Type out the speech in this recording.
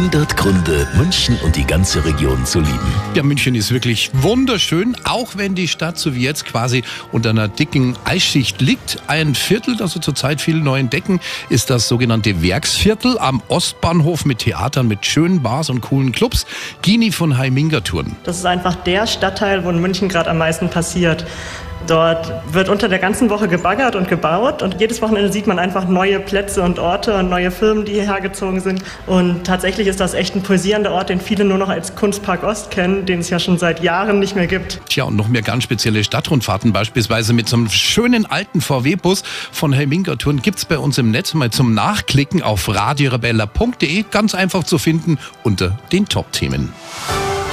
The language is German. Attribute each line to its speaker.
Speaker 1: 100 Gründe, München und die ganze Region zu lieben.
Speaker 2: Ja, München ist wirklich wunderschön, auch wenn die Stadt so wie jetzt quasi unter einer dicken Eisschicht liegt. Ein Viertel, das wir zurzeit viel neu entdecken, ist das sogenannte Werksviertel am Ostbahnhof mit Theatern, mit schönen Bars und coolen Clubs. Gini von Heimingertouren.
Speaker 3: Das ist einfach der Stadtteil, wo in München gerade am meisten passiert. Dort wird unter der ganzen Woche gebaggert und gebaut und jedes Wochenende sieht man einfach neue Plätze und Orte und neue Firmen, die hierher gezogen sind. Und tatsächlich ist das echt ein pulsierender Ort, den viele nur noch als Kunstpark Ost kennen, den es ja schon seit Jahren nicht mehr gibt.
Speaker 2: Tja, und noch mehr ganz spezielle Stadtrundfahrten, beispielsweise mit so einem schönen alten VW-Bus von Helminga Touren, gibt's bei uns im Netz mal zum Nachklicken auf radiorebella.de, ganz einfach zu finden unter den Top-Themen.